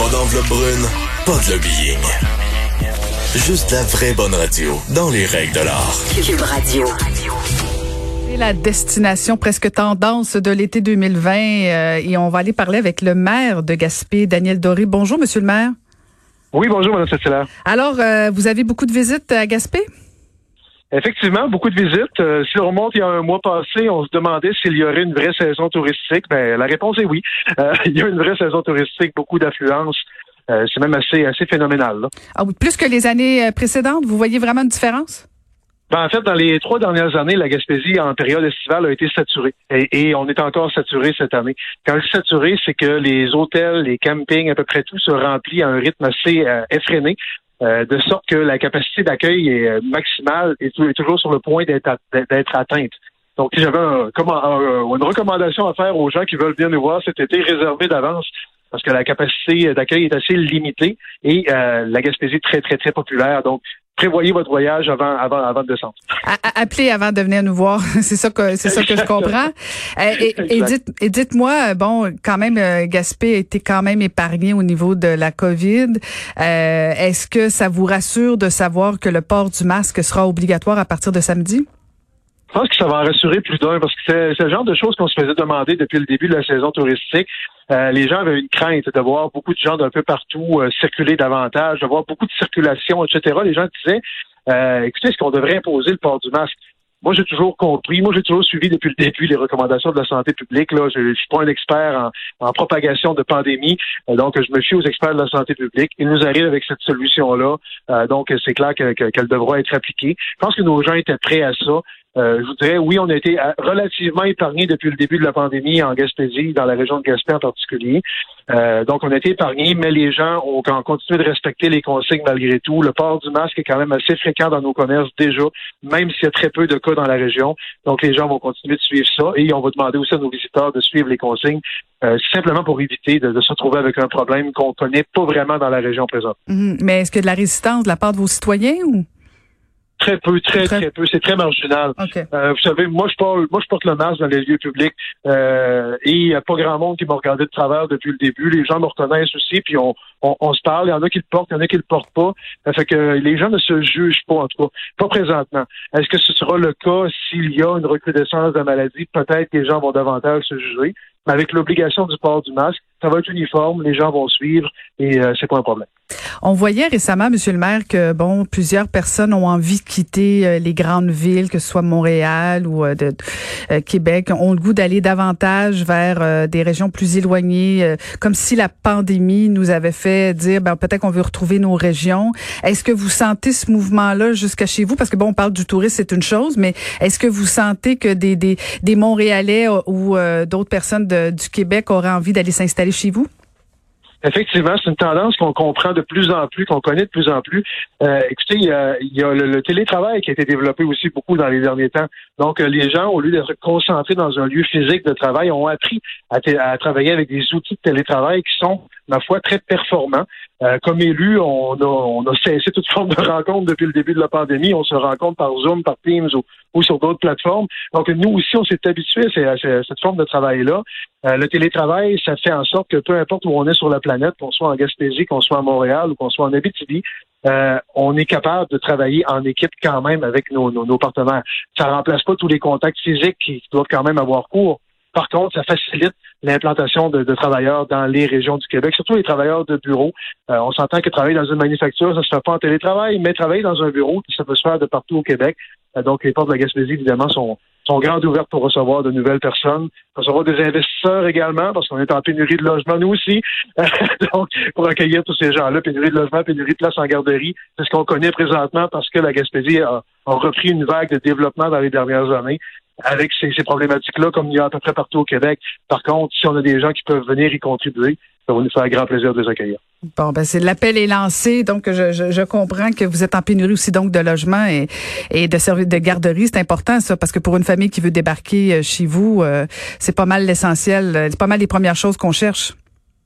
Pas d'enveloppe brune, pas de lobbying. Juste la vraie bonne radio, dans les règles de l'art. Cube Radio. C'est la destination presque tendance de l'été 2020 euh, et on va aller parler avec le maire de Gaspé, Daniel Doré. Bonjour, monsieur le maire. Oui, bonjour, Mme Cécile. Alors, euh, vous avez beaucoup de visites à Gaspé? Effectivement, beaucoup de visites. Euh, si on remonte il y a un mois passé, on se demandait s'il y aurait une vraie saison touristique. Ben, la réponse est oui. Euh, il y a une vraie saison touristique, beaucoup d'affluence. Euh, c'est même assez, assez phénoménal. Là. Ah oui, plus que les années euh, précédentes, vous voyez vraiment une différence? Ben, en fait, dans les trois dernières années, la Gaspésie, en période estivale, a été saturée. Et, et on est encore saturé cette année. Quand je dis saturé, c'est que les hôtels, les campings, à peu près tout se remplit à un rythme assez euh, effréné. Euh, de sorte que la capacité d'accueil est euh, maximale et est toujours sur le point d'être atteinte. Donc, j'avais un, une recommandation à faire aux gens qui veulent venir nous voir cet été, réservé d'avance, parce que la capacité d'accueil est assez limitée et euh, la Gaspésie est très, très, très populaire. Donc, prévoyez votre voyage avant, avant, avant de descendre. À, à, appelez avant de venir nous voir. c'est ça que c'est ça que je comprends. Euh, et, et, dites, et dites-moi, bon, quand même, euh, Gaspé a été quand même épargné au niveau de la COVID. Euh, est-ce que ça vous rassure de savoir que le port du masque sera obligatoire à partir de samedi? Je pense que ça va en rassurer plus d'un parce que c'est le genre de choses qu'on se faisait demander depuis le début de la saison touristique. Euh, les gens avaient une crainte de voir beaucoup de gens d'un peu partout euh, circuler davantage, de voir beaucoup de circulation, etc. Les gens disaient, euh, écoutez, est-ce qu'on devrait imposer le port du masque? Moi, j'ai toujours compris, moi, j'ai toujours suivi depuis le début les recommandations de la santé publique. Là, je, je suis pas un expert en, en propagation de pandémie, euh, donc je me fie aux experts de la santé publique. Ils nous arrivent avec cette solution-là, euh, donc c'est clair qu'elle que, que devra être appliquée. Je pense que nos gens étaient prêts à ça. Euh, je vous dirais, oui, on a été relativement épargnés depuis le début de la pandémie en Gaspésie, dans la région de Gaspé en particulier. Euh, donc, on a été épargnés, mais les gens ont, ont continué de respecter les consignes malgré tout. Le port du masque est quand même assez fréquent dans nos commerces déjà, même s'il y a très peu de cas dans la région. Donc, les gens vont continuer de suivre ça et on va demander aussi à nos visiteurs de suivre les consignes, euh, simplement pour éviter de, se retrouver avec un problème qu'on connaît pas vraiment dans la région présente. Mmh. Mais est-ce a de la résistance de la part de vos citoyens ou? Très peu, très, très, très peu. C'est très marginal. Okay. Euh, vous savez, moi je, porte, moi, je porte le masque dans les lieux publics euh, et il n'y a pas grand monde qui m'a regardé de travers depuis le début. Les gens me reconnaissent aussi, puis on, on, on se parle. Il y en a qui le portent, il y en a qui le portent pas. Ça fait que les gens ne se jugent pas, en tout cas. Pas présentement. Est-ce que ce sera le cas s'il y a une recrudescence de maladie? Peut-être que les gens vont davantage se juger. Avec l'obligation du port du masque, ça va être uniforme, les gens vont suivre et euh, c'est pas un problème. On voyait récemment, Monsieur le maire, que bon, plusieurs personnes ont envie de quitter euh, les grandes villes, que ce soit Montréal ou euh, de, euh, Québec, ont le goût d'aller davantage vers euh, des régions plus éloignées, euh, comme si la pandémie nous avait fait dire, ben peut-être qu'on veut retrouver nos régions. Est-ce que vous sentez ce mouvement-là jusqu'à chez vous? Parce que bon, on parle du tourisme, c'est une chose, mais est-ce que vous sentez que des des, des Montréalais ou d'autres personnes du Québec auraient envie d'aller s'installer chez vous? Effectivement, c'est une tendance qu'on comprend de plus en plus, qu'on connaît de plus en plus. Euh, écoutez, il y a, le, télétravail qui a été développé aussi beaucoup dans les derniers temps. Donc, euh, les gens, au lieu d'être concentrés dans un lieu physique de travail, ont appris à travailler avec des outils de télétravail qui sont, ma foi, très performants. Euh, comme élu, on a, cessé toute forme de rencontre depuis le début de la pandémie. On se rencontre par Zoom, par Teams ou, sur d'autres plateformes. Donc, nous aussi, on s'est habitué à, cette forme de travail-là. Euh, le télétravail, ça fait en sorte que peu importe où on est sur la planète, qu'on soit en Gaspésie, qu'on soit à Montréal ou qu'on soit en Abitibi, euh, on est capable de travailler en équipe quand même avec nos, nos, nos partenaires. Ça remplace pas tous les contacts physiques qui doivent quand même avoir cours. Par contre, ça facilite l'implantation de, de, travailleurs dans les régions du Québec, surtout les travailleurs de bureau. Euh, on s'entend que travailler dans une manufacture, ça se fait pas en télétravail, mais travailler dans un bureau, ça peut se faire de partout au Québec. Euh, donc, les portes de la Gaspésie, évidemment, sont, sont grandes ouvertes pour recevoir de nouvelles personnes, recevoir des investisseurs également, parce qu'on est en pénurie de logement, nous aussi. donc, pour accueillir tous ces gens-là, pénurie de logement, pénurie de place en garderie, c'est ce qu'on connaît présentement parce que la Gaspésie a, a repris une vague de développement dans les dernières années avec ces, ces problématiques-là, comme il y a à peu près partout au Québec. Par contre, si on a des gens qui peuvent venir y contribuer, ça va nous faire grand plaisir de les accueillir. Bon, ben c'est l'appel est lancé, donc je, je, je, comprends que vous êtes en pénurie aussi donc de logement et, et de services de garderie, c'est important ça parce que pour une famille qui veut débarquer chez vous, euh, c'est pas mal l'essentiel, c'est pas mal les premières choses qu'on cherche.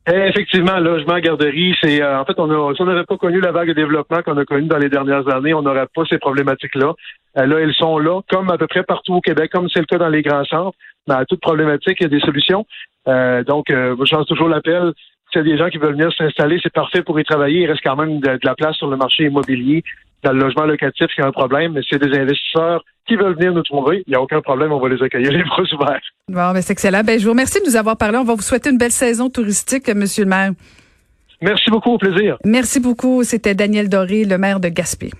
Effectivement, logement, garderie, c'est euh, en fait on a, si on n'avait pas connu la vague de développement qu'on a connue dans les dernières années, on n'aurait pas ces problématiques-là. Euh, là, elles sont là, comme à peu près partout au Québec, comme c'est le cas dans les grands centres. Dans toute problématique, il y a des solutions. Euh, donc, euh, je lance toujours l'appel. s'il y a des gens qui veulent venir s'installer, c'est parfait pour y travailler. Il reste quand même de, la place sur le marché immobilier, dans le logement locatif, qui a un problème. Mais c'est des investisseurs qui veulent venir nous trouver, il n'y a aucun problème, on va les accueillir les bras ouverts. Bon, ben c'est excellent. Ben, je vous remercie de nous avoir parlé. On va vous souhaiter une belle saison touristique, Monsieur le maire. Merci beaucoup, au plaisir. Merci beaucoup. C'était Daniel Doré, le maire de Gaspé.